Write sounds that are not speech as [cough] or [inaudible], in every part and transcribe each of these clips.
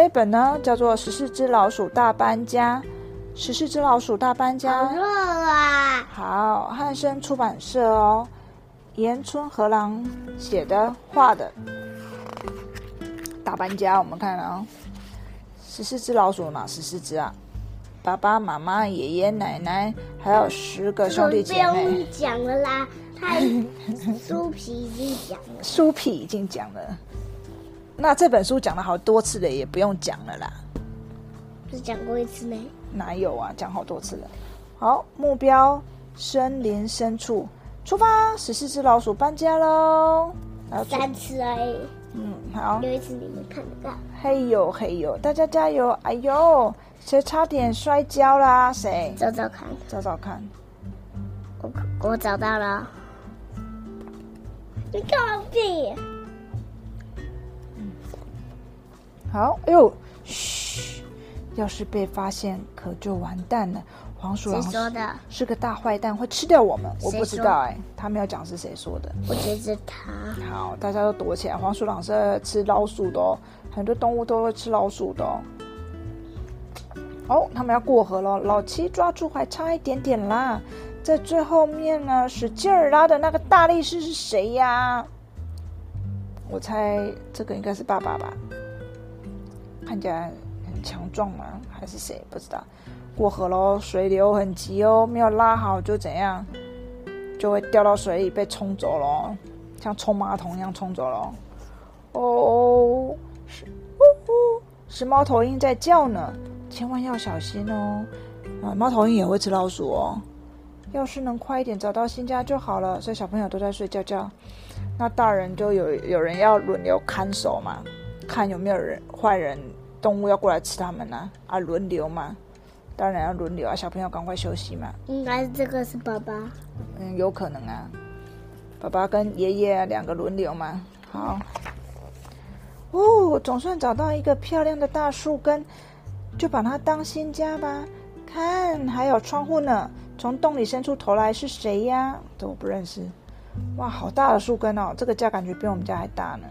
这本呢叫做《十四只老鼠大搬家》，十四只老鼠大搬家。好热啊！好，汉生出版社哦，岩村和郎写的画的大搬家。我们看啊，十四只老鼠哪十四只啊？爸爸妈妈、爷爷奶奶，还有十个兄弟姐不妹。用讲了啦，太酥 [laughs] 皮已经讲了。书皮已经讲了，那这本书讲了好多次了，也不用讲了啦。不是讲过一次没？哪有啊？讲好多次了。好，目标森林深处，出发！十四只老鼠搬家喽。三次而已，嗯，好，有一次你们看得到。嘿呦嘿呦，大家加油！哎呦，谁差点摔跤啦？谁？找找看，找找看。我我找到了。你干嘛好，哎呦，嘘，要是被发现，可就完蛋了。黄鼠狼谁说的？是个大坏蛋，会吃掉我们。我不知道哎、他没有讲是谁说的。我觉得他好，大家都躲起来。黄鼠狼是吃老鼠的哦，很多动物都会吃老鼠的哦。哦，他们要过河了，老七抓住还差一点点啦。在最后面呢，使劲儿拉的那个大力士是谁呀？我猜这个应该是爸爸吧，看起来很强壮吗，还是谁？不知道。过河喽，水流很急哦，没有拉好就怎样，就会掉到水里被冲走喽，像冲马桶一样冲走喽。哦，是，呜呼，是猫头鹰在叫呢，千万要小心哦。啊，猫头鹰也会吃老鼠哦。要是能快一点找到新家就好了。所以小朋友都在睡觉觉，那大人就有有人要轮流看守嘛，看有没有人坏人动物要过来吃他们呢、啊？轮流嘛，当然要轮流啊。小朋友赶快休息嘛。应该这个是爸爸。嗯，有可能啊。爸爸跟爷爷啊两个轮流嘛。好。哦，总算找到一个漂亮的大树根，就把它当新家吧。看，还有窗户呢。从洞里伸出头来是谁呀？这我不认识。哇，好大的树根哦！这个家感觉比我们家还大呢。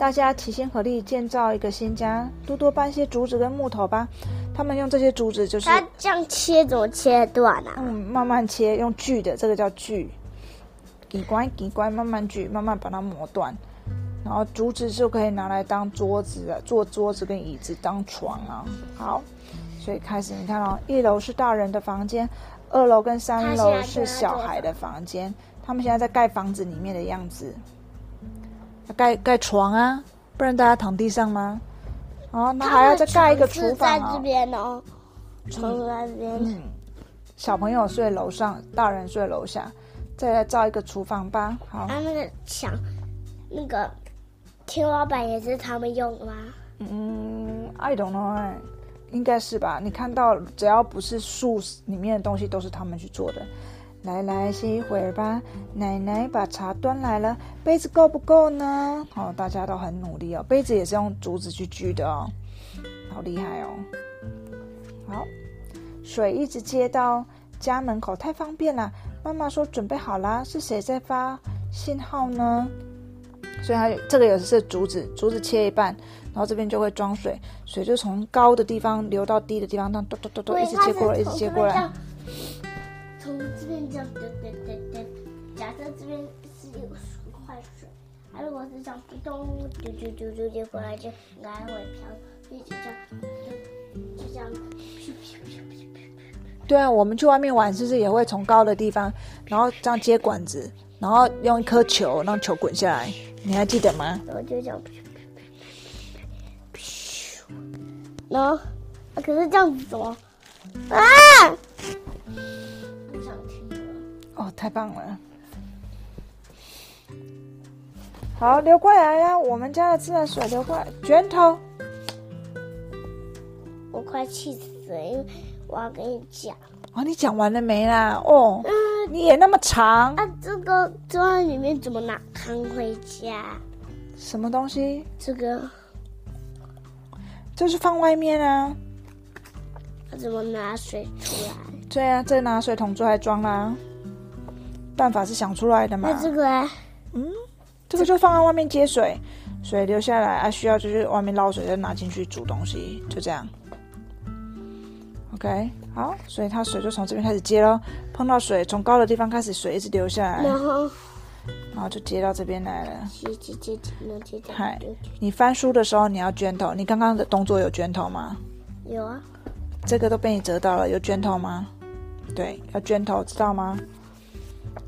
大家齐心合力建造一个新家，多多搬些竹子跟木头吧。他们用这些竹子就是他这样切怎么切断啊？嗯，慢慢切，用锯的，这个叫锯，几关几关慢慢锯，慢慢把它磨断，然后竹子就可以拿来当桌子啊，做桌子跟椅子当床啊。好，所以开始你看哦，一楼是大人的房间，二楼跟三楼是小孩的房间，他们现在在盖房子里面的样子，要盖盖床啊，不然大家躺地上吗？哦，那还要再盖一个厨房在这哦。边哦，床在这边。嗯，小朋友睡楼上，大人睡楼下，再来造一个厨房吧。好，啊，那个墙，那个天花板也是他们用的吗？嗯，I don't know，哎应该是吧？你看到只要不是树里面的东西，都是他们去做的。来来，歇一会儿吧。奶奶把茶端来了，杯子够不够呢？哦，大家都很努力哦。杯子也是用竹子去锯的哦，好厉害哦。好，水一直接到家门口，太方便了。妈妈说准备好啦，是谁在发信号呢？所以它有这个也是竹子，竹子切一半，然后这边就会装水，水就从高的地方流到低的地方，这样咚咚咚咚一直接过来，一直接过来。。从这边这样，对对对。假设这边是一块水，它如果是这样咚咚丢丢丢丢丢过来，就应该会飘，所以就这样，就就这样，咻咻咻咻咻。对啊，我们去外面玩，是不是也会从高的地方，然后这样接管子，然后用一颗球让球滚下来？你还记得吗？然后就这样，然后，啊可是这样子怎么？啊！太棒了！好，流过来呀，我们家的自来水流过来，卷头。我快气死了，因为我要跟你讲哦，你讲完了没啦？哦，嗯你也那么长，啊，这个装在里面怎么拿扛回家？什么东西？这个就是放外面啊。要怎么拿水出来？对啊，这拿水桶出来装啦。办法是想出来的嘛那。这个嗯？这个就放在外面接水，水流下来啊，需要就是外面捞水再拿进去煮东西，就这样。OK，好，所以它水就从这边开始接咯，碰到水从高的地方开始水一直流下来，然后然后就接到这边来了。接接接接能接到嗨，你翻书的时候你要卷头，你刚刚的动作有卷头吗？有啊，这个都被你折到了，有卷头吗？对，要卷头，知道吗？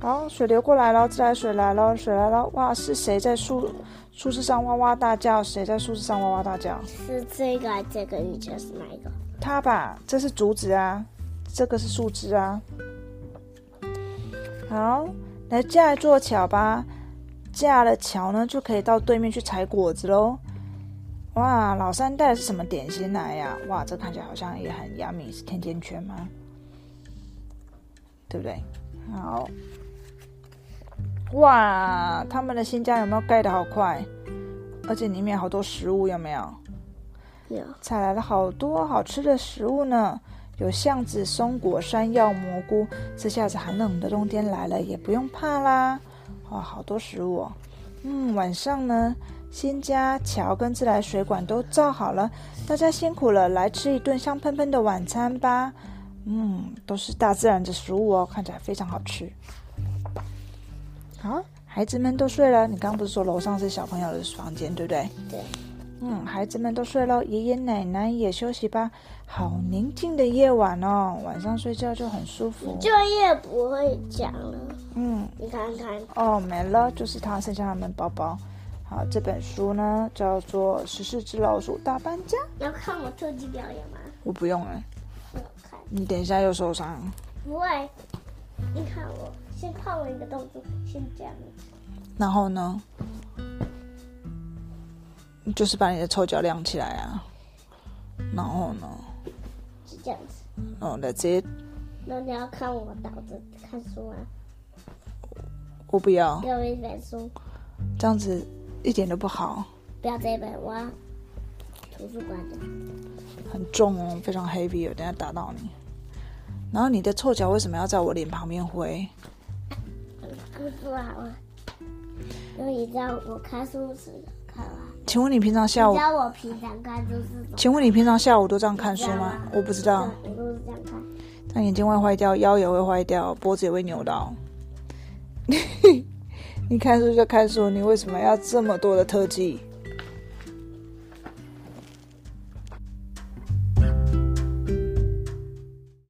好，水流过来了，自来水来了，水来了，哇，是谁在树树枝上哇哇大叫？谁在树枝上哇哇大叫？是这个这个？你觉得是哪一个？它吧，这是竹子啊，这个是树枝啊。好，来架一座桥吧，架了桥呢，就可以到对面去采果子喽。哇，老三带的是什么点心来呀？哇，这看起来好像也很 yummy，是甜甜圈吗？对不对？好，哇，他们的新家有没有盖的好快？而且里面好多食物，有没有？有采来了好多好吃的食物呢，有橡子、松果、山药、蘑菇。这下子寒冷的冬天来了，也不用怕啦。哇，好多食物哦。嗯，晚上呢，新家桥跟自来水管都造好了，大家辛苦了，来吃一顿香喷喷的晚餐吧。嗯，都是大自然的食物哦，看起来非常好吃。好，孩子们都睡了。你刚刚不是说楼上是小朋友的房间，对不对？对。嗯，孩子们都睡了，爷爷奶奶也休息吧。好宁静的夜晚哦，晚上睡觉就很舒服。作业不会讲了，嗯，你看看，哦，没了，就是他，剩下他们包包。好，这本书呢叫做《十四只老鼠大搬家》。要看我特技表演吗？我不用哎，我看你等一下又受伤。不会，你看我先看我一个动作，先这样，然后呢，就是把你的臭脚亮起来啊。然后呢，是这样子。哦，That's it。那你要看我倒着看书啊？我不要，给我一本书，这样子一点都不好，不要这本，我要图书馆的。很重哦，非常 heavy，我等下打到你。然后你的臭脚为什么要在我脸旁边挥？故事好啊，因为你知道我看书时看完。请问你平常下午你知？道我平常看书是？请问你平常下午都这样看书吗？我不知道，我都是这样看。但眼睛会坏掉，腰也会坏掉，脖子也会扭到。[laughs] 你看书就看书，你为什么要这么多的特技？